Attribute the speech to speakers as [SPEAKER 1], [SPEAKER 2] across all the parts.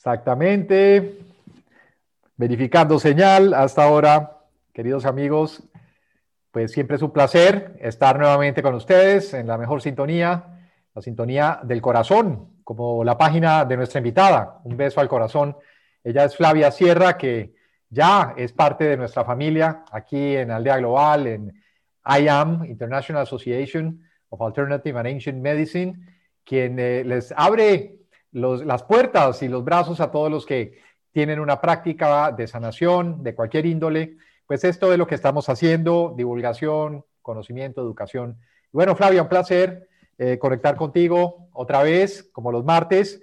[SPEAKER 1] Exactamente. Verificando señal hasta ahora, queridos amigos, pues siempre es un placer estar nuevamente con ustedes en la mejor sintonía, la sintonía del corazón, como la página de nuestra invitada. Un beso al corazón. Ella es Flavia Sierra, que ya es parte de nuestra familia aquí en Aldea Global, en IAM, International Association of Alternative and Ancient Medicine, quien eh, les abre las puertas y los brazos a todos los que tienen una práctica de sanación de cualquier índole. Pues esto es lo que estamos haciendo, divulgación, conocimiento, educación. Bueno, Flavia, un placer eh, conectar contigo otra vez, como los martes.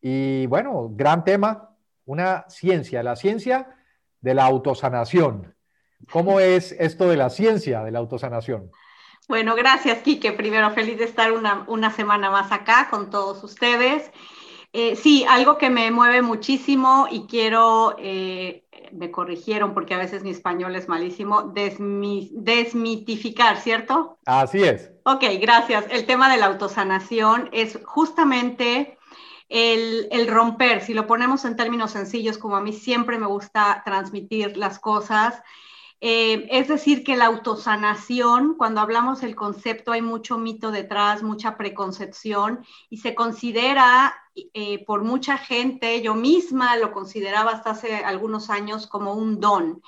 [SPEAKER 1] Y bueno, gran tema, una ciencia, la ciencia de la autosanación. ¿Cómo es esto de la ciencia de la autosanación?
[SPEAKER 2] Bueno, gracias, Quique. Primero, feliz de estar una, una semana más acá con todos ustedes. Eh, sí, algo que me mueve muchísimo y quiero, eh, me corrigieron porque a veces mi español es malísimo, desmitificar, ¿cierto?
[SPEAKER 1] Así es.
[SPEAKER 2] Ok, gracias. El tema de la autosanación es justamente el, el, romper, si lo ponemos en términos sencillos, como a mí siempre me gusta transmitir las cosas, eh, es decir, que la autosanación, cuando hablamos del concepto, hay mucho mito detrás, mucha preconcepción y se considera eh, por mucha gente, yo misma lo consideraba hasta hace algunos años como un don.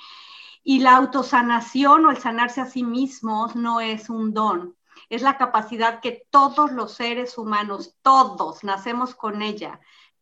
[SPEAKER 2] Y la autosanación o el sanarse a sí mismos no es un don, es la capacidad que todos los seres humanos, todos, nacemos con ella.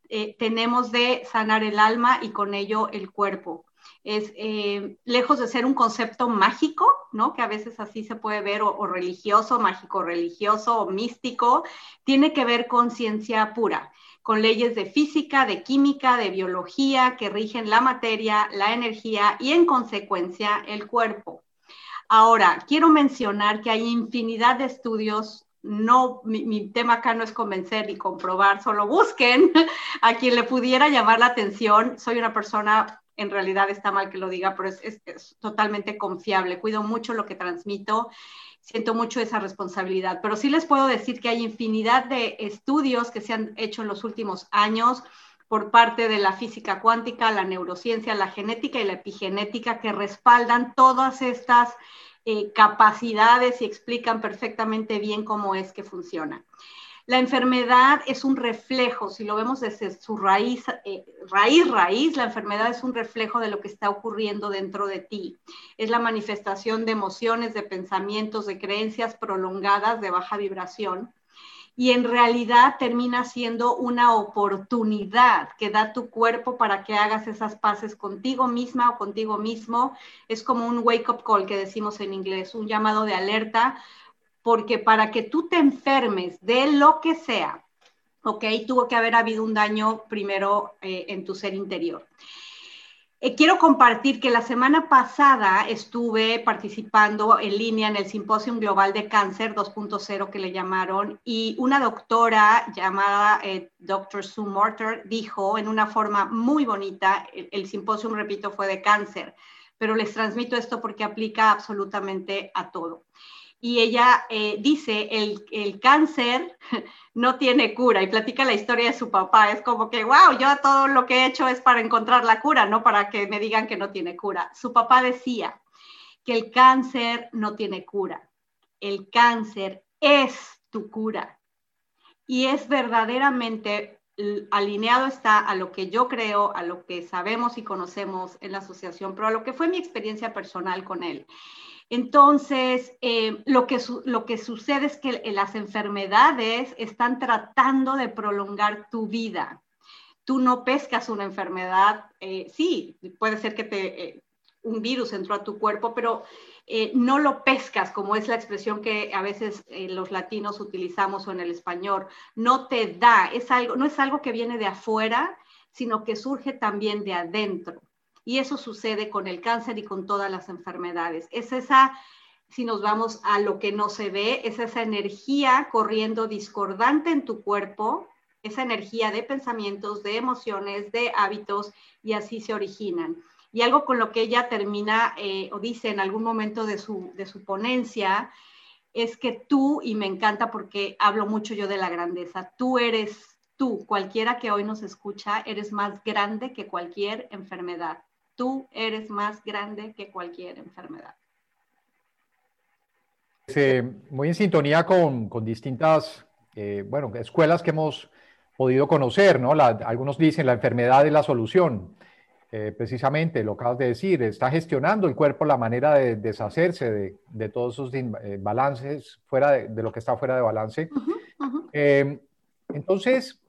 [SPEAKER 2] Eh, tenemos de sanar el alma y con ello el cuerpo es eh, lejos de ser un concepto mágico, ¿no? Que a veces así se puede ver, o, religioso, mágico religioso, místico, tiene que ver con ciencia pura, con leyes de física, de química, de biología que rigen la materia, la energía y en consecuencia el cuerpo. Ahora, quiero mencionar que hay infinidad de estudios no, mi, mi, tema acá no es convencer ni comprobar, solo busquen a quien le pudiera llamar la atención. Soy una persona en realidad está mal que lo diga, pero es, totalmente confiable. Cuido mucho lo que transmito, siento mucho esa responsabilidad. Pero sí les puedo decir que hay infinidad de estudios que se han hecho en los últimos años por parte de la física cuántica, la neurociencia, la genética y la epigenética que respaldan todas estas eh, capacidades y explican perfectamente bien cómo es que funciona. La enfermedad es un reflejo, si lo vemos desde su raíz, eh, raíz, raíz, la enfermedad es un reflejo de lo que está ocurriendo dentro de ti. Es la manifestación de emociones, de pensamientos, de creencias prolongadas de baja vibración. Y en realidad termina siendo una oportunidad que da tu cuerpo para que hagas esas paces contigo misma o contigo mismo. Es como un wake-up call que decimos en inglés, un llamado de alerta porque para que tú te enfermes de lo que sea, ¿ok? Tuvo que haber habido un daño primero eh, en tu ser interior. Eh, quiero compartir que la semana pasada estuve participando en línea en el Simposium Global de Cáncer 2.0 que le llamaron y una doctora llamada eh, Dr. Sue Morter dijo en una forma muy bonita, el, el simposium, repito, fue de cáncer, pero les transmito esto porque aplica absolutamente a todo y ella eh, dice, el, el, cáncer no tiene cura y platica la historia de su papá. Es como que, wow, yo todo lo que he hecho es para encontrar la cura, no para que me digan que no tiene cura. Su papá decía que el cáncer no tiene cura, el cáncer es tu cura. Y es verdaderamente alineado está a lo que yo creo, a lo que sabemos y conocemos en la asociación, pero a lo que fue mi experiencia personal con él. Entonces, eh, lo, que sucede es que las enfermedades están tratando de prolongar tu vida. Tú no pescas una enfermedad, eh, sí, puede ser que te, eh, un virus entró a tu cuerpo, pero no lo pescas, como es la expresión que a veces los latinos utilizamos o en el español. No te da, es algo, no es algo que viene de afuera, sino que surge también de adentro. Y eso sucede con el cáncer y con todas las enfermedades. Es esa, si nos vamos a lo que no se ve, es esa energía corriendo discordante en tu cuerpo, esa energía de pensamientos, de emociones, de hábitos, y así se originan. Y algo con lo que ella termina eh, o dice en algún momento de su, de su ponencia, es que tú, y me encanta porque hablo mucho yo de la grandeza, tú eres tú, cualquiera que hoy nos escucha, eres más grande que cualquier enfermedad. Tú eres más grande que cualquier enfermedad.
[SPEAKER 1] muy en sintonía con, con distintas, eh, bueno, escuelas que hemos podido conocer, ¿no? algunos dicen la enfermedad es la solución. Eh, precisamente lo acabas de decir, está gestionando el cuerpo la manera de deshacerse de, de todos esos eh, balances fuera de, lo que está fuera de balance. entonces,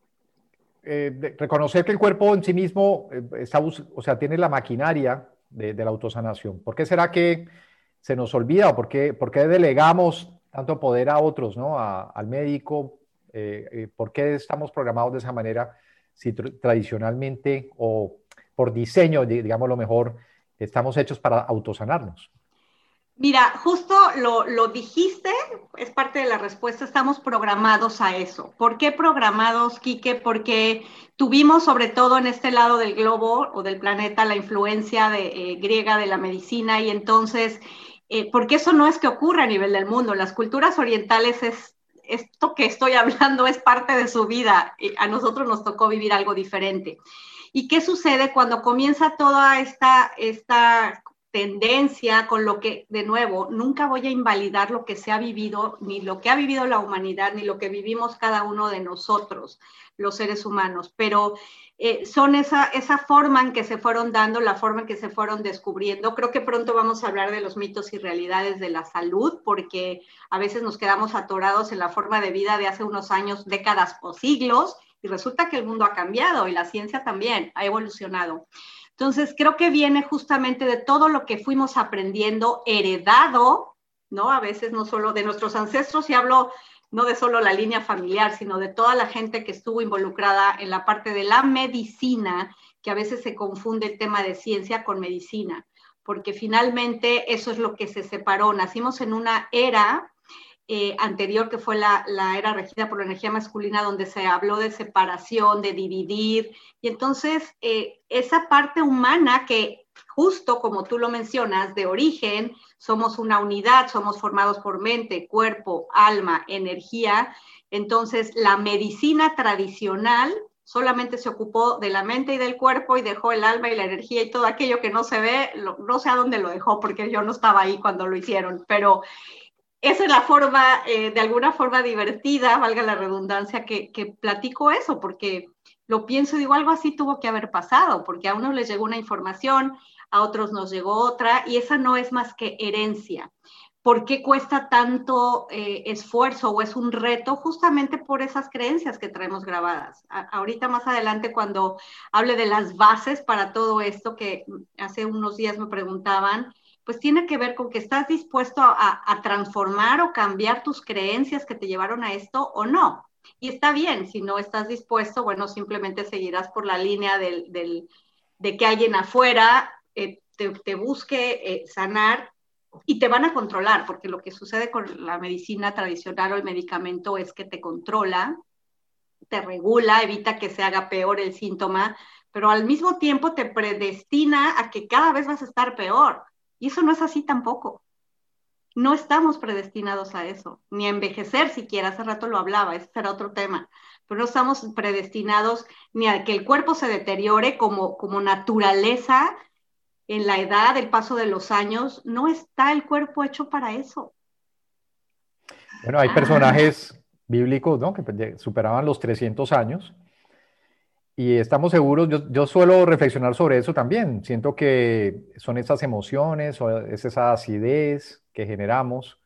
[SPEAKER 1] eh, reconocer que el cuerpo en sí mismo eh, está, o sea, tiene la maquinaria de, la autosanación. ¿Por qué será que se nos olvida o por qué, por qué delegamos tanto poder a otros, ¿no? al médico? Eh, ¿Por qué estamos programados de esa manera si tradicionalmente o por diseño, digamos lo mejor, estamos hechos para autosanarnos?
[SPEAKER 2] Mira, justo lo, dijiste, es parte de la respuesta, estamos programados a eso. ¿Por qué programados, Quique? Porque tuvimos sobre todo en este lado del globo o del planeta la influencia de, eh, griega de la medicina y entonces, eh, porque eso no es que ocurra a nivel del mundo, las culturas orientales es, esto que estoy hablando es parte de su vida, a nosotros nos tocó vivir algo diferente. ¿Y qué sucede cuando comienza toda esta, esta tendencia con lo que, de nuevo, nunca voy a invalidar lo que se ha vivido, ni lo que ha vivido la humanidad, ni lo que vivimos cada uno de nosotros, los seres humanos, pero eh, son esa, esa forma en que se fueron dando, la forma en que se fueron descubriendo. Creo que pronto vamos a hablar de los mitos y realidades de la salud, porque a veces nos quedamos atorados en la forma de vida de hace unos años, décadas o siglos, y resulta que el mundo ha cambiado y la ciencia también ha evolucionado. Entonces, creo que viene justamente de todo lo que fuimos aprendiendo, heredado, ¿no? A veces no solo de nuestros ancestros, y hablo no de solo la línea familiar, sino de toda la gente que estuvo involucrada en la parte de la medicina, que a veces se confunde el tema de ciencia con medicina, porque finalmente eso es lo que se separó. Nacimos en una era eh, anterior, que fue la, era regida por la energía masculina, donde se habló de separación, de dividir. Y entonces, eh, esa parte humana que justo como tú lo mencionas, de origen, somos una unidad, somos formados por mente, cuerpo, alma, energía. Entonces, la medicina tradicional solamente se ocupó de la mente y del cuerpo y dejó el alma y la energía y todo aquello que no se ve, no sé a dónde lo dejó porque yo no estaba ahí cuando lo hicieron, pero esa es la forma, eh, de alguna forma divertida, valga la redundancia, que, platico eso, porque lo pienso y digo, algo así tuvo que haber pasado, porque a unos les llegó una información, a otros nos llegó otra, y esa no es más que herencia. ¿Por qué cuesta tanto eh, esfuerzo o es un reto? Justamente por esas creencias que traemos grabadas. ahorita más adelante, cuando hable de las bases para todo esto, que hace unos días me preguntaban, pues tiene que ver con que estás dispuesto a, transformar o cambiar tus creencias que te llevaron a esto o no. Y está bien, si no estás dispuesto, bueno, simplemente seguirás por la línea del, de que alguien afuera eh, te, busque eh, sanar y te van a controlar, porque lo que sucede con la medicina tradicional o el medicamento es que te controla, te regula, evita que se haga peor el síntoma, pero al mismo tiempo te predestina a que cada vez vas a estar peor. Y eso no es así tampoco. No estamos predestinados a eso, ni a envejecer siquiera, hace rato lo hablaba, ese será otro tema, pero no estamos predestinados ni a que el cuerpo se deteriore como, como naturaleza en la edad, el paso de los años, no está el cuerpo hecho para eso.
[SPEAKER 1] Bueno, hay personajes bíblicos ¿no? que superaban los 300 años y estamos seguros, yo, suelo reflexionar sobre eso también. Siento que son esas emociones o es esa acidez que generamos,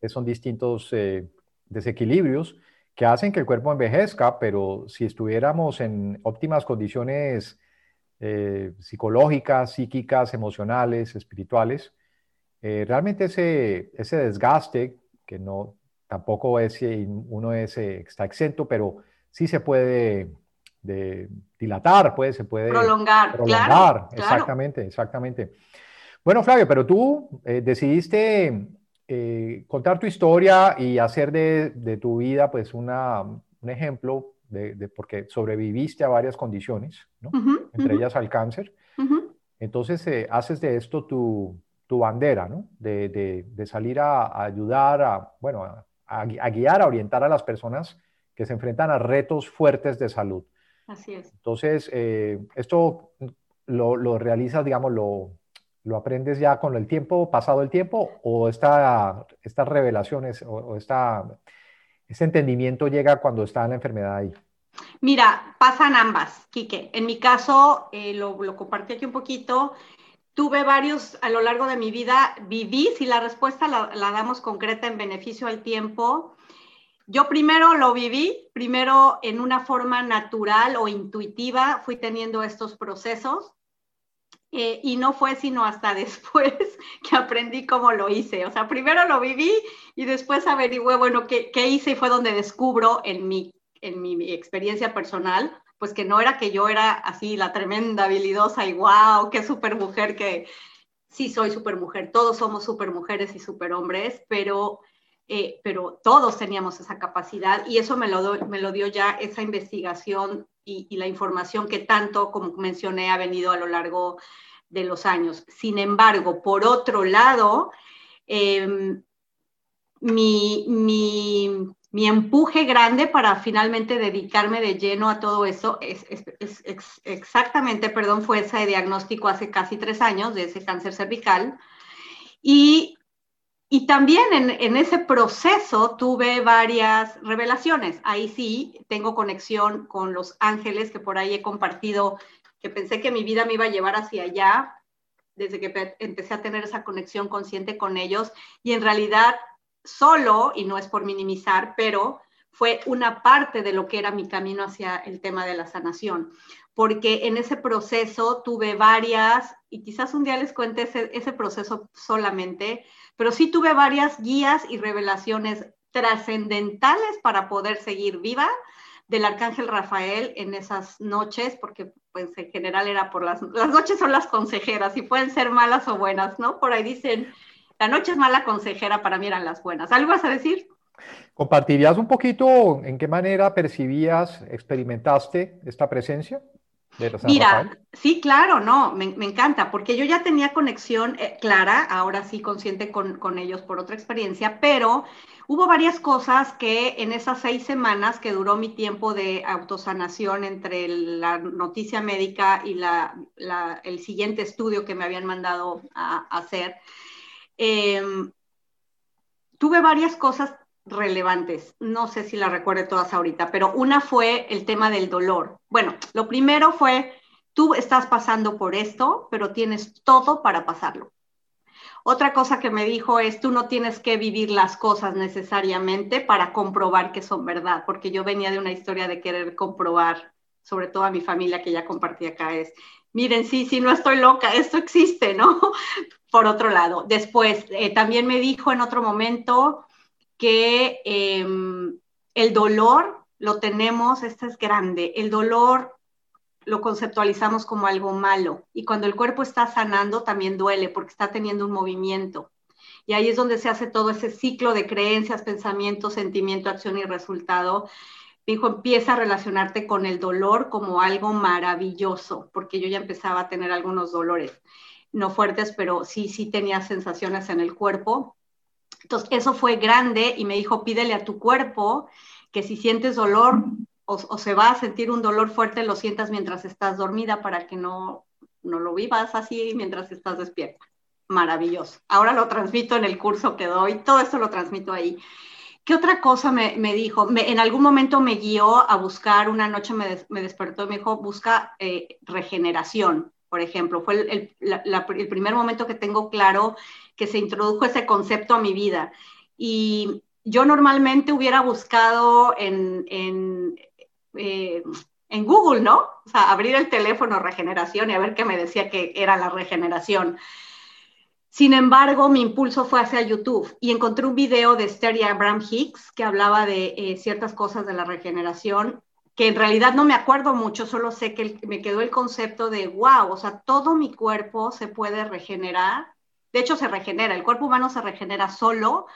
[SPEAKER 1] que son distintos eh, desequilibrios que hacen que el cuerpo envejezca, pero si estuviéramos en óptimas condiciones eh, psicológicas, psíquicas, emocionales, espirituales, eh, realmente ese, ese desgaste, que no tampoco es, uno es, está exento, pero sí se puede de dilatar, pues se puede
[SPEAKER 2] prolongar.
[SPEAKER 1] Prolongar, exactamente, exactamente. Bueno, Flavio, pero tú eh, decidiste eh, contar tu historia y hacer de, tu vida pues una, un ejemplo de, porque sobreviviste a varias condiciones, ¿no? entre ellas al cáncer. Entonces eh, haces de esto tu, tu bandera, ¿no? De, salir a, ayudar, a, bueno, a, a, guiar, a orientar a las personas que se enfrentan a retos fuertes de salud.
[SPEAKER 2] Así es.
[SPEAKER 1] Entonces, eh, esto lo, lo, realizas, digamos, lo, lo, aprendes ya con el tiempo, pasado el tiempo, o esta, estas revelaciones o, esta, este entendimiento llega cuando está la enfermedad ahí.
[SPEAKER 2] Mira, pasan ambas, Quique. En mi caso, eh, lo, lo, compartí aquí un poquito, tuve varios a lo largo de mi vida, viví, si la respuesta la, la damos concreta en beneficio al tiempo, yo primero lo viví, primero en una forma natural o intuitiva fui teniendo estos procesos eh, y no fue sino hasta después que aprendí cómo lo hice. O sea, primero lo viví y después averigüé, bueno, qué, hice y fue donde descubro en mi, en mi experiencia personal, pues que no era que yo era así la tremenda habilidosa y wow, qué super mujer que sí soy super mujer, todos somos super mujeres y super hombres, pero eh, pero todos teníamos esa capacidad y eso me lo, me lo dio ya esa investigación y, la información que tanto, como mencioné, ha venido a lo largo de los años. Sin embargo, por otro lado, em, mi, mi, empuje grande para finalmente dedicarme de lleno a todo eso es, es, exactamente, perdón, fue ese diagnóstico hace casi tres años de ese cáncer cervical. Y y también en, ese proceso tuve varias revelaciones. Ahí sí tengo conexión con los ángeles que por ahí he compartido, que pensé que mi vida me iba a llevar hacia allá desde que empecé a tener esa conexión consciente con ellos. Y en realidad solo, y no es por minimizar, pero fue una parte de lo que era mi camino hacia el tema de la sanación. Porque en ese proceso tuve varias, y quizás un día les cuente ese, proceso solamente, pero sí tuve varias guías y revelaciones trascendentales para poder seguir viva del arcángel Rafael en esas noches, porque pues en general era por las, las noches son las consejeras y pueden ser malas o buenas, ¿no? Por ahí dicen, la noche es mala consejera, para mí eran las buenas. ¿Algo vas a decir?
[SPEAKER 1] ¿Compartirías un poquito en qué manera percibías, experimentaste esta presencia?
[SPEAKER 2] Mira, sí, claro, no, me, encanta, porque yo ya tenía conexión eh, clara, ahora sí consciente con, ellos por otra experiencia, pero hubo varias cosas que en esas seis semanas que duró mi tiempo de autosanación entre la noticia médica y la, el siguiente estudio que me habían mandado a, hacer, em, tuve varias cosas relevantes. No sé si la recuerde todas ahorita, pero una fue el tema del dolor. Bueno, lo primero fue, tú estás pasando por esto, pero tienes todo para pasarlo. Otra cosa que me dijo es, tú no tienes que vivir las cosas necesariamente para comprobar que son verdad, porque yo venía de una historia de querer comprobar, sobre todo a mi familia que ya compartí acá, es, miren, sí, sí, no estoy loca, esto existe, ¿no? Por otro lado, después, eh, también me dijo en otro momento, que em, el dolor lo tenemos, este es grande, el dolor lo conceptualizamos como algo malo y cuando el cuerpo está sanando también duele porque está teniendo un movimiento. Y ahí es donde se hace todo ese ciclo de creencias, pensamiento, sentimiento, acción y resultado. dijo, empieza a relacionarte con el dolor como algo maravilloso, porque yo ya empezaba a tener algunos dolores, no fuertes, pero sí, sí tenía sensaciones en el cuerpo entonces, eso fue grande y me dijo, pídele a tu cuerpo que si sientes dolor o, se va a sentir un dolor fuerte, lo sientas mientras estás dormida para que no, no lo vivas así mientras estás despierta. Maravilloso. Ahora lo transmito en el curso que doy, todo esto lo transmito ahí. ¿Qué otra cosa me, dijo? en algún momento me guió a buscar, una noche me, despertó y me dijo, busca eh, regeneración, por ejemplo. Fue el, el, primer momento que tengo claro que se introdujo ese concepto a mi vida. Y yo normalmente hubiera buscado en, en, eh, en Google, ¿no? O sea, abrir el teléfono regeneración y a ver qué me decía que era la regeneración. Sin embargo, mi impulso fue hacia YouTube y encontré un video de Esther Abraham Hicks que hablaba de eh, ciertas cosas de la regeneración, que en realidad no me acuerdo mucho, solo sé que me quedó el concepto de, wow, o sea, todo mi cuerpo se puede regenerar de hecho, se regenera, el cuerpo humano se regenera solo.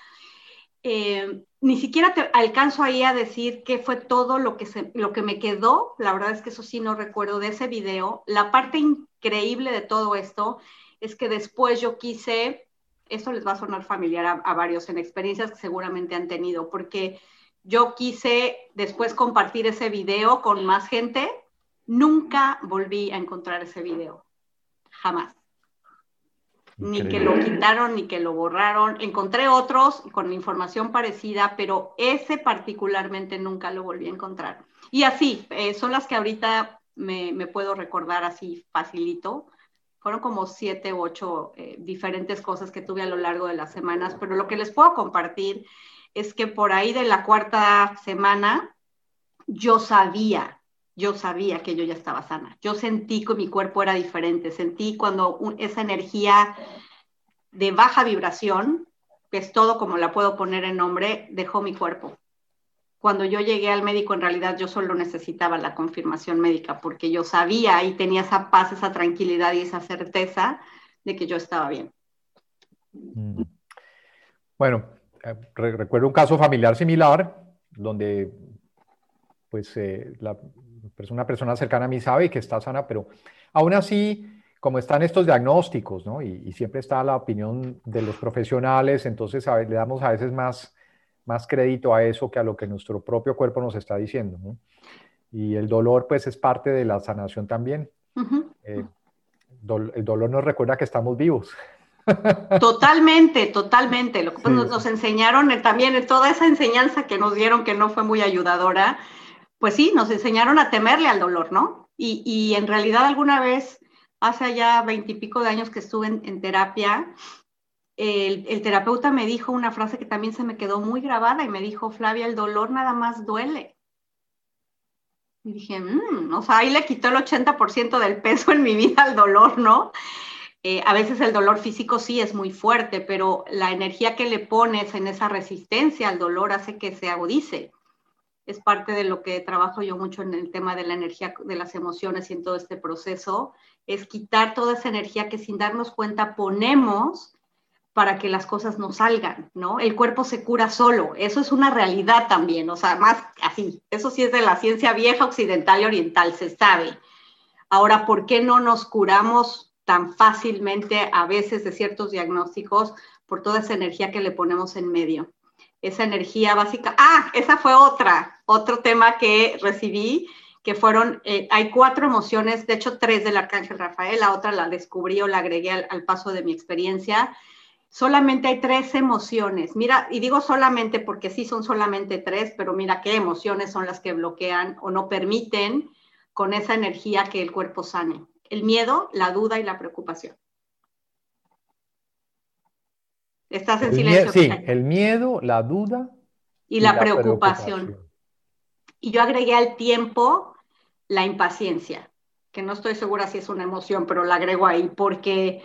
[SPEAKER 2] Eh, ni siquiera te alcanzo ahí a decir qué fue todo lo que, se, lo que me quedó. La verdad es que eso sí no recuerdo de ese video. La parte increíble de todo esto es que después yo quise, esto les va a sonar familiar a, varios en experiencias que seguramente han tenido, porque yo quise después compartir ese video con más gente. Nunca volví a encontrar ese video. Jamás. Ni que lo quitaron, ni que lo borraron. Encontré otros con información parecida, pero ese particularmente nunca lo volví a encontrar. Y así, eh, son las que ahorita me, puedo recordar así facilito. Fueron como siete u ocho eh, diferentes cosas que tuve a lo largo de las semanas, pero lo que les puedo compartir es que por ahí de la cuarta semana yo sabía, yo sabía que yo ya estaba sana. Yo sentí que mi cuerpo era diferente, sentí cuando esa energía de baja vibración, que es todo como la puedo poner en nombre, dejó mi cuerpo cuando yo llegué al médico, en realidad yo solo necesitaba la confirmación médica porque yo sabía y tenía esa paz, esa tranquilidad y esa certeza de que yo estaba bien.
[SPEAKER 1] Mm. Bueno, eh, recuerdo un caso familiar similar donde pues eh, la, una persona cercana a mí sabe que está sana, pero aún así, como están estos diagnósticos, ¿no? Y, siempre está la opinión de los profesionales, entonces le damos a veces más más crédito a eso que a lo que nuestro propio cuerpo nos está diciendo. Y el dolor, pues, es parte de la sanación también. Eh, el dolor nos recuerda que estamos vivos.
[SPEAKER 2] Totalmente, totalmente. Lo que nos, enseñaron eh, también, en toda esa enseñanza que nos dieron que no fue muy ayudadora, pues sí, nos enseñaron a temerle al dolor, ¿no? Y, y en realidad alguna vez, hace ya veintipico de años que estuve en terapia, el, terapeuta me dijo una frase que también se me quedó muy grabada y me dijo, Flavia, el dolor nada más duele. Y dije, mmm, o sea, ahí le quitó el 80% del peso en mi vida al dolor, ¿no? Eh, a veces el dolor físico sí es muy fuerte, pero la energía que le pones en esa resistencia al dolor hace que se agudice. Es parte de lo que trabajo yo mucho en el tema de la energía de las emociones y en todo este proceso, es quitar toda esa energía que sin darnos cuenta ponemos para que las cosas no salgan, ¿no? El cuerpo se cura solo, eso es una realidad también, o sea, más así, eso sí es de la ciencia vieja occidental y oriental, se sabe. Ahora, ¿por qué no nos curamos tan fácilmente a veces de ciertos diagnósticos por toda esa energía que le ponemos en medio? Esa energía básica. Ah, esa fue otra, otro tema que recibí, que fueron, eh, hay cuatro emociones, de hecho tres del Arcángel Rafael, la otra la descubrí o la agregué al paso de mi experiencia, solamente hay tres emociones. Mira, y digo solamente porque sí son solamente tres, pero mira qué emociones son las que bloquean o no permiten con esa energía que el cuerpo sane. El miedo, la duda y la preocupación. Estás en silencio.
[SPEAKER 1] sí, el miedo, la duda
[SPEAKER 2] y, la, preocupación. Y yo agregué al tiempo la impaciencia, que no estoy segura si es una emoción, pero la agrego ahí porque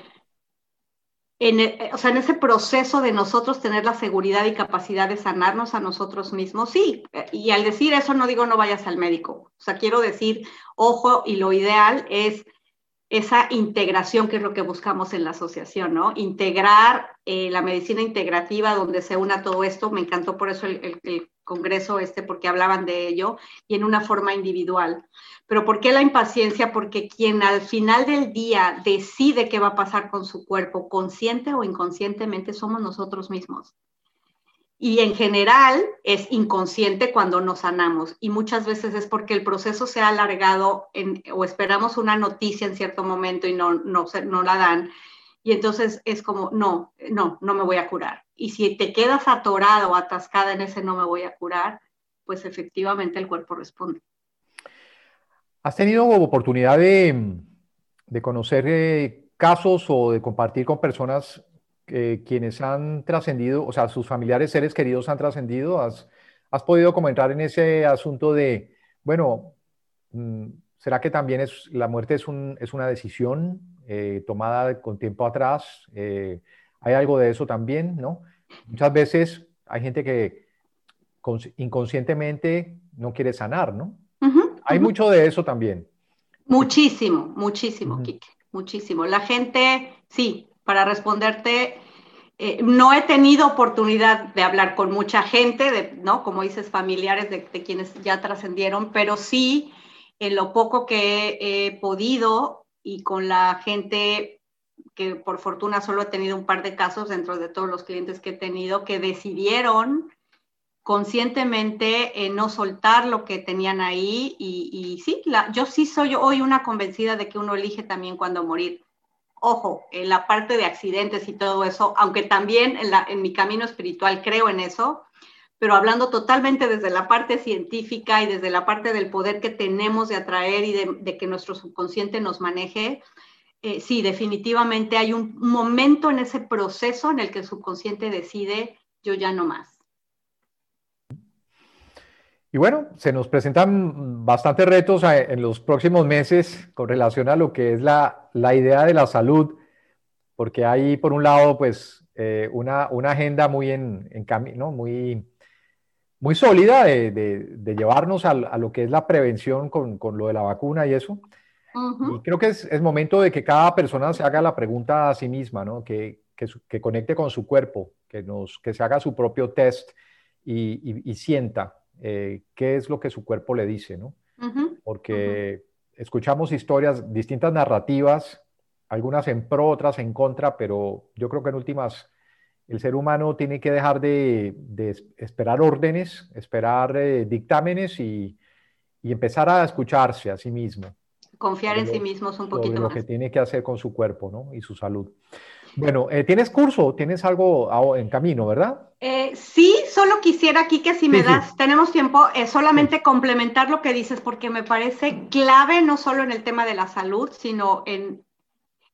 [SPEAKER 2] en, e, o sea, en ese proceso de nosotros tener la seguridad y capacidad de sanarnos a nosotros mismos, sí. Y al decir eso no digo no vayas al médico. O sea, quiero decir, ojo, y lo ideal es esa integración que es lo que buscamos en la asociación, ¿no? Integrar eh, la medicina integrativa donde se una todo esto. Me encantó por eso el, el congreso este, porque hablaban de ello, y en una forma individual. Pero ¿por qué la impaciencia? Porque quien al final del día decide qué va a pasar con su cuerpo, consciente o inconscientemente, somos nosotros mismos. Y en general es inconsciente cuando nos sanamos. Y muchas veces es porque el proceso se ha alargado o esperamos una noticia en cierto momento y no, no, no la dan. Y entonces es como, no, no, no me voy a curar. Y si te quedas atorado o atascada en ese no me voy a curar, pues efectivamente el cuerpo responde.
[SPEAKER 1] ¿Has tenido oportunidad de, conocer eh, casos o de compartir con personas eh, quienes han trascendido, o sea, sus familiares, seres queridos han trascendido? ¿Has, podido comentar en ese asunto de, bueno, mm, ¿será que también es, la muerte es, es una decisión eh, tomada con tiempo atrás? hay algo de eso también, ¿no? Muchas veces hay gente que inconscientemente no quiere sanar, ¿no? Hay mucho de eso también.
[SPEAKER 2] Muchísimo, muchísimo, Kike, muchísimo. La gente, sí, para responderte, eh, no he tenido oportunidad de hablar con mucha gente, de, ¿no? Como dices, familiares de, quienes ya trascendieron, pero sí, en lo poco que he podido y con la gente que por fortuna solo he tenido un par de casos dentro de todos los clientes que he tenido, que decidieron conscientemente no soltar lo que tenían ahí y, sí, yo sí soy hoy una convencida de que uno elige también cuándo morir. Ojo, en la parte de accidentes y todo eso, aunque también en, mi camino espiritual creo en eso, pero hablando totalmente desde la parte científica y desde la parte del poder que tenemos de atraer y de, que nuestro subconsciente nos maneje, eh, sí, definitivamente hay un momento en ese proceso en el que el subconsciente decide, yo ya no más.
[SPEAKER 1] Y bueno, se nos presentan bastantes retos en los próximos meses con relación a lo que es la, idea de la salud, porque hay, por un lado, pues, eh, una, agenda muy en, camino, muy, muy sólida de, llevarnos a, lo que es la prevención con, lo de la vacuna y eso. Y creo que es, momento de que cada persona se haga la pregunta a sí misma, ¿no? Que, que, conecte con su cuerpo, que, nos, que se haga su propio test y, y sienta eh, qué es lo que su cuerpo le dice, ¿no? Porque escuchamos historias, distintas narrativas, algunas en pro, otras en contra, pero yo creo que en últimas el ser humano tiene que dejar de, esperar órdenes, esperar eh, dictámenes y, empezar a escucharse a sí mismo.
[SPEAKER 2] Confiar en sí mismos un poquito
[SPEAKER 1] lo que tiene que hacer con su cuerpo ¿no? y su salud. Bueno, eh, ¿tienes curso? ¿Tienes algo en camino, verdad?
[SPEAKER 2] Eh, sí, solo quisiera aquí que si me das, tenemos tiempo, eh, solamente complementar lo que dices, porque me parece clave no solo en el tema de la salud, sino en,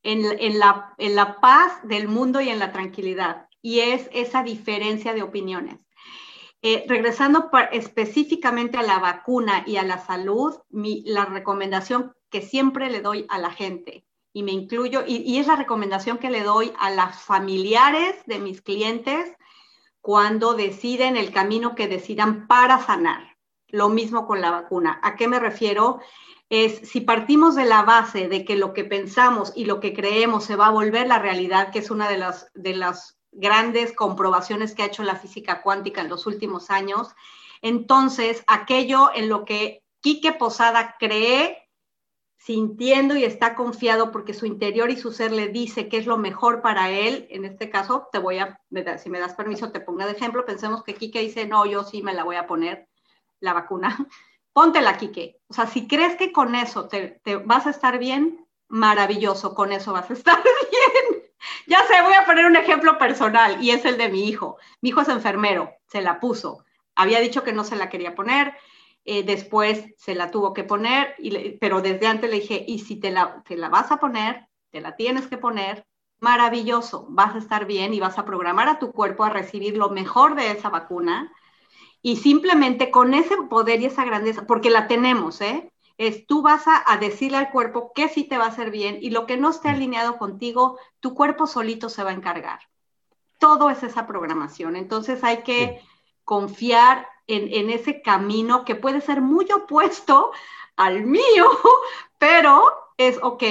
[SPEAKER 2] en, la, en la paz del mundo y en la tranquilidad. Y es esa diferencia de opiniones. regresando específicamente a la vacuna y a la salud, la recomendación que siempre le doy a la gente y me incluyo, y, es la recomendación que le doy a las familiares de mis clientes cuando deciden el camino que decidan para sanar. Lo mismo con la vacuna. ¿A qué me refiero? Es si partimos de la base de que lo que pensamos y lo que creemos se va a volver la realidad, que es una de las, de las grandes comprobaciones que ha hecho la física cuántica en los últimos años, entonces aquello en lo que Quique Posada cree sintiendo y está confiado porque su interior y su ser le dice que es lo mejor para él, en este caso, te voy a, si me das permiso, te pongo de ejemplo, pensemos que Quique dice, no, yo sí me la voy a poner, la vacuna, póntela, Quique. O sea, si crees que con eso te, te vas a estar bien, maravilloso, con eso vas a estar bien. Ya sé, voy a poner un ejemplo personal y es el de mi hijo. Mi hijo es enfermero, se la puso. Había dicho que no se la quería poner, eh, después se la tuvo que poner, pero desde antes le dije, y si te la, te la vas a poner, te la tienes que poner, maravilloso, vas a estar bien y vas a programar a tu cuerpo a recibir lo mejor de esa vacuna. Y simplemente con ese poder y esa grandeza, porque la tenemos, ¿eh? Es tú vas a, a, decirle al cuerpo qué sí te va a hacer bien y lo que no esté alineado contigo, tu cuerpo solito se va a encargar. Todo es esa programación. Entonces hay que confiar en, ese camino que puede ser muy opuesto al mío, pero es, ok,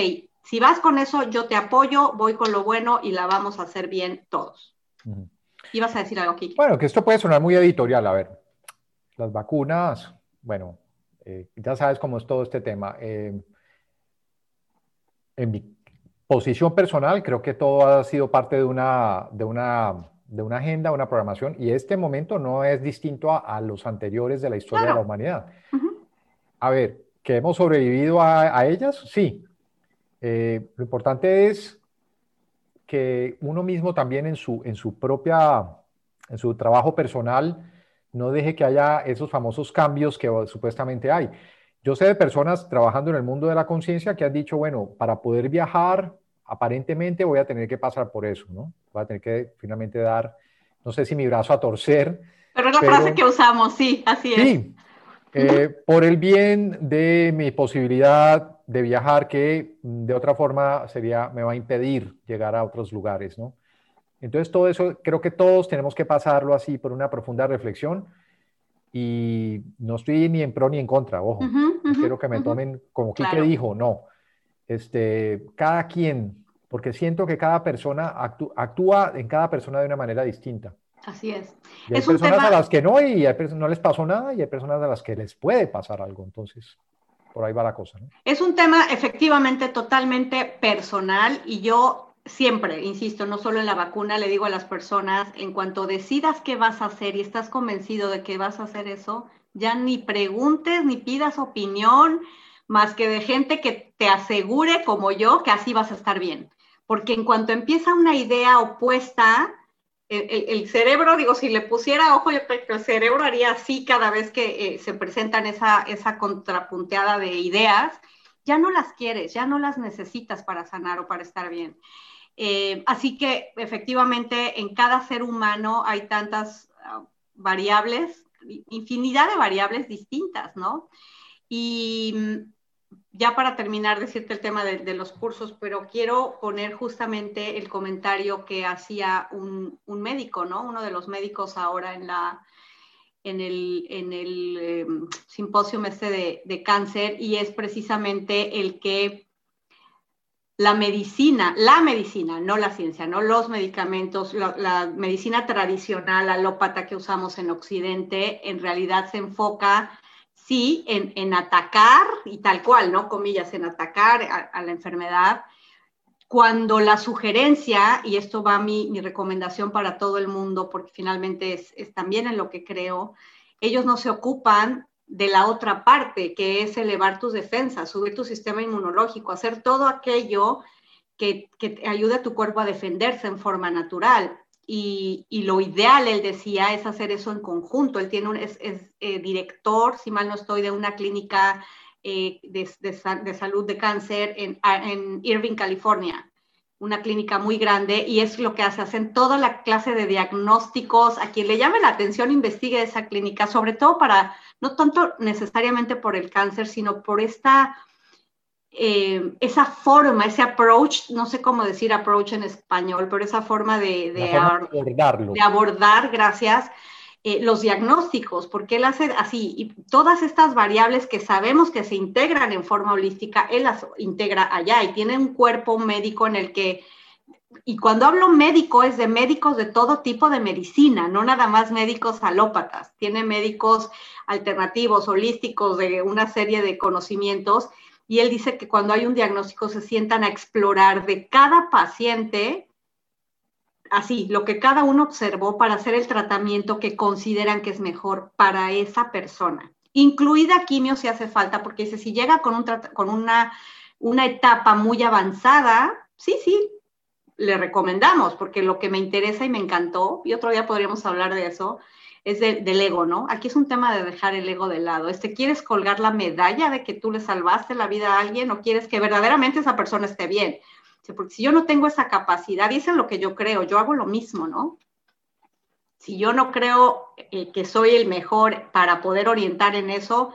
[SPEAKER 2] si vas con eso, yo te apoyo, voy con lo bueno y la vamos a hacer bien todos. ¿Y ¿Ibas a decir algo, aquí?
[SPEAKER 1] Bueno, que esto puede sonar muy editorial. A ver, las vacunas, bueno, eh, ya sabes cómo es todo este tema. Eh, en mi posición personal, creo que todo ha sido parte de una, de una de una agenda, una programación, y este momento no es distinto a, los anteriores de la historia de la humanidad. A ver, ¿que hemos sobrevivido a, ellas? Sí. Eh, lo importante es que uno mismo también en su, en su propia, en su trabajo personal, no deje que haya esos famosos cambios que supuestamente hay. Yo sé de personas trabajando en el mundo de la conciencia que han dicho, bueno, para poder viajar aparentemente voy a tener que pasar por eso, ¿no? Voy a tener que finalmente dar, no sé si mi brazo a torcer.
[SPEAKER 2] Pero es la frase que usamos, sí, así es.
[SPEAKER 1] Sí, eh, por el bien de mi posibilidad de viajar, que de otra forma sería, me va a impedir llegar a otros lugares, ¿no? Entonces todo eso, creo que todos tenemos que pasarlo así por una profunda reflexión y no estoy ni en pro ni en contra, ojo, no quiero que me tomen como Quique dijo, no este, cada quien, porque siento que cada persona actúa en cada persona de una manera distinta.
[SPEAKER 2] Así es.
[SPEAKER 1] hay personas a las que no y no les pasó nada y hay personas a las que les puede pasar algo. Entonces, por ahí va la cosa.
[SPEAKER 2] Es un tema efectivamente totalmente personal y yo siempre, insisto, no solo en la vacuna, le digo a las personas, en cuanto decidas qué vas a hacer y estás convencido de que vas a hacer eso, ya ni preguntes ni pidas opinión más que de gente que te asegure, como yo, que así vas a estar bien. Porque en cuanto empieza una idea opuesta, el, cerebro, digo, si le pusiera ojo, yo creo que el cerebro haría así cada vez que eh, se presentan esa, esa contrapunteada de ideas, ya no las quieres, ya no las necesitas para sanar o para estar bien. Eh, así que efectivamente en cada ser humano hay tantas ah, variables, infinidad de variables distintas, ¿no? Y mm, ya para terminar, decirte el tema de, los cursos, pero quiero poner justamente el comentario que hacía un, médico, ¿no? Uno de los médicos ahora en la en el, en el em, simposio este de, de, cáncer y es precisamente el que la medicina, la medicina, no la ciencia, no los medicamentos, la, la medicina tradicional alópata que usamos en Occidente, en realidad se enfoca sí en, atacar, y tal cual, ¿no? Comillas, en atacar a, la enfermedad, cuando la sugerencia, y esto va mi, mi recomendación para todo el mundo, porque finalmente es, es, también en lo que creo, ellos no se ocupan de la otra parte, que es elevar tus defensas, subir tu sistema inmunológico, hacer todo aquello que, que ayude a tu cuerpo a defenderse en forma natural y, lo ideal, él decía, es hacer eso en conjunto. Él tiene un, es, eh, director, si mal no estoy, de una clínica eh, de, salud de cáncer en, en, Irving, California, una clínica muy grande, y es lo que hace, hacen toda la clase de diagnósticos. A quien le llame la atención, investigue esa clínica, sobre todo para, no tanto necesariamente por el cáncer, sino por esta eh, esa forma, ese approach, no sé cómo decir approach en español, pero esa forma de, de, abordarlo. de abordar, gracias, eh, los diagnósticos, porque él hace así, y todas estas variables que sabemos que se integran en forma holística, él las integra allá y tiene un cuerpo médico en el que, y cuando hablo médico es de médicos de todo tipo de medicina, no nada más médicos alópatas, tiene médicos alternativos, holísticos, de una serie de conocimientos y él dice que cuando hay un diagnóstico se sientan a explorar de cada paciente, así, lo que cada uno observó para hacer el tratamiento que consideran que es mejor para esa persona. Incluida quimio si hace falta, porque dice, si llega con, un con una, una etapa muy avanzada, sí, sí, le recomendamos, porque lo que me interesa y me encantó, y otro día podríamos hablar de eso, es del ego, ¿no? Aquí es un tema de dejar el ego de lado. Este, ¿Quieres colgar la medalla de que tú le salvaste la vida a alguien o quieres que verdaderamente esa persona esté bien? Porque si yo no tengo esa capacidad, y es lo que yo creo, yo hago lo mismo, ¿no? Si yo no creo eh, que soy el mejor para poder orientar en eso,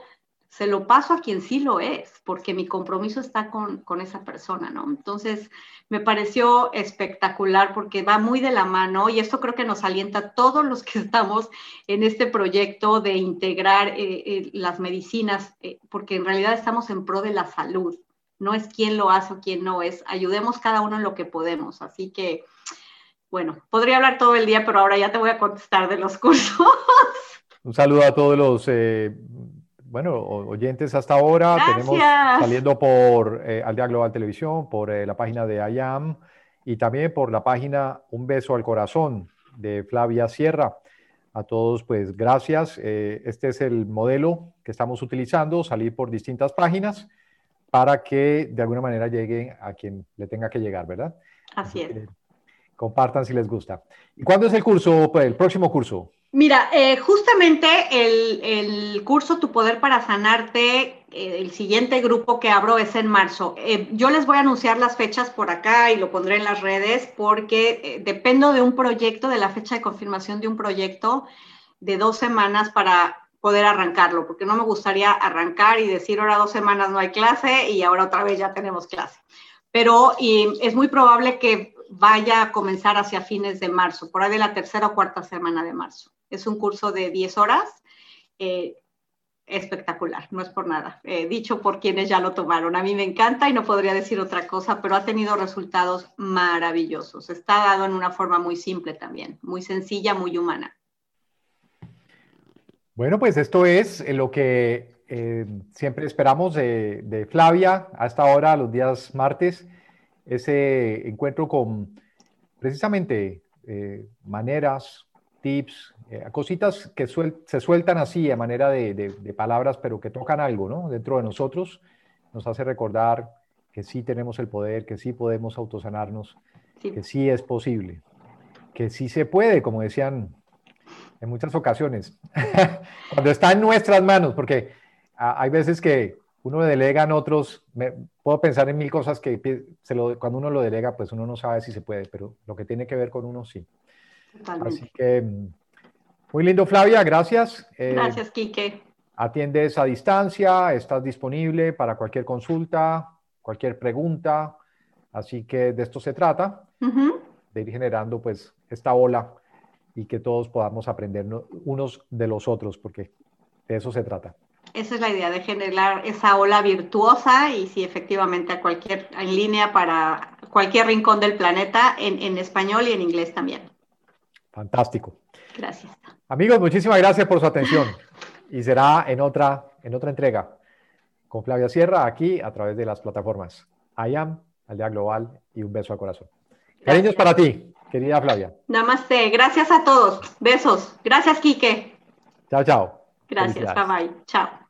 [SPEAKER 2] se lo paso a quien sí lo es, porque mi compromiso está con, esa persona, ¿no? Entonces, me pareció espectacular porque va muy de la mano y esto creo que nos alienta a todos los que estamos en este proyecto de integrar eh, eh, las medicinas, eh, porque en realidad estamos en pro de la salud, no es quién lo hace o quién no es, ayudemos cada uno en lo que podemos, así que, bueno, podría hablar todo el día, pero ahora ya te voy a contestar de los cursos.
[SPEAKER 1] Un saludo a todos los bueno, oyentes hasta ahora. Tenemos saliendo por eh, Aldea Global Televisión, por eh, la página de IAM y también por la página Un Beso al Corazón de Flavia Sierra. A todos, pues gracias. Eh, este es el modelo que estamos utilizando, salir por distintas páginas para que de alguna manera lleguen a quien le tenga que llegar, ¿verdad?
[SPEAKER 2] Así es.
[SPEAKER 1] Compartan si les gusta. ¿Y cuándo es el curso, pues, el próximo curso?
[SPEAKER 2] Mira, eh, justamente el, curso Tu Poder para Sanarte, eh, el siguiente grupo que abro es en marzo. Eh, yo les voy a anunciar las fechas por acá y lo pondré en las redes porque dependo de un proyecto, de la fecha de confirmación de un proyecto de dos semanas para poder arrancarlo, porque no me gustaría arrancar y decir ahora dos semanas no hay clase y ahora otra vez ya tenemos clase. Pero es muy probable que vaya a comenzar hacia fines de marzo, por ahí de la tercera o cuarta semana de marzo. Es un curso de 10 horas. Eh, espectacular, no es por nada. Eh, dicho por quienes ya lo tomaron. A mí me encanta y no podría decir otra cosa, pero ha tenido resultados maravillosos. Está dado en una forma muy simple también, muy sencilla, muy humana.
[SPEAKER 1] Bueno, pues esto es lo que eh, siempre esperamos de, de, Flavia hasta ahora, los días martes. ese encuentro con precisamente eh, maneras, tips, eh, cositas que se sueltan así a manera de, palabras, pero que tocan algo ¿no? dentro de nosotros, nos hace recordar que sí tenemos el poder, que sí podemos autosanarnos, que sí es posible, que sí se puede, como decían en muchas ocasiones, cuando está en nuestras manos, porque hay veces que uno delega en otros, me, puedo pensar en mil cosas que se lo, cuando uno lo delega, pues uno no sabe si se puede, pero lo que tiene que ver con uno sí. Así que mm, muy lindo, Flavia, gracias.
[SPEAKER 2] Eh, gracias, Quique.
[SPEAKER 1] Atiendes a distancia, estás disponible para cualquier consulta, cualquier pregunta, así que de esto se trata, de ir generando pues esta ola y que todos podamos aprender unos de los otros, porque de eso se trata.
[SPEAKER 2] Esa es la idea, de generar esa ola virtuosa y sí, efectivamente, a cualquier, en línea para cualquier rincón del planeta, en, en español y en inglés también.
[SPEAKER 1] Fantástico.
[SPEAKER 2] Gracias.
[SPEAKER 1] Amigos, muchísimas gracias por su atención y será en otra, en otra entrega con Flavia Sierra aquí a través de las plataformas IAM, Aldea Global y un beso al corazón. Cariños para ti, querida Flavia.
[SPEAKER 2] Namaste. Gracias a todos. Besos. Gracias, Quique.
[SPEAKER 1] Chao, chao.
[SPEAKER 2] Gracias. Bye bye. Chao.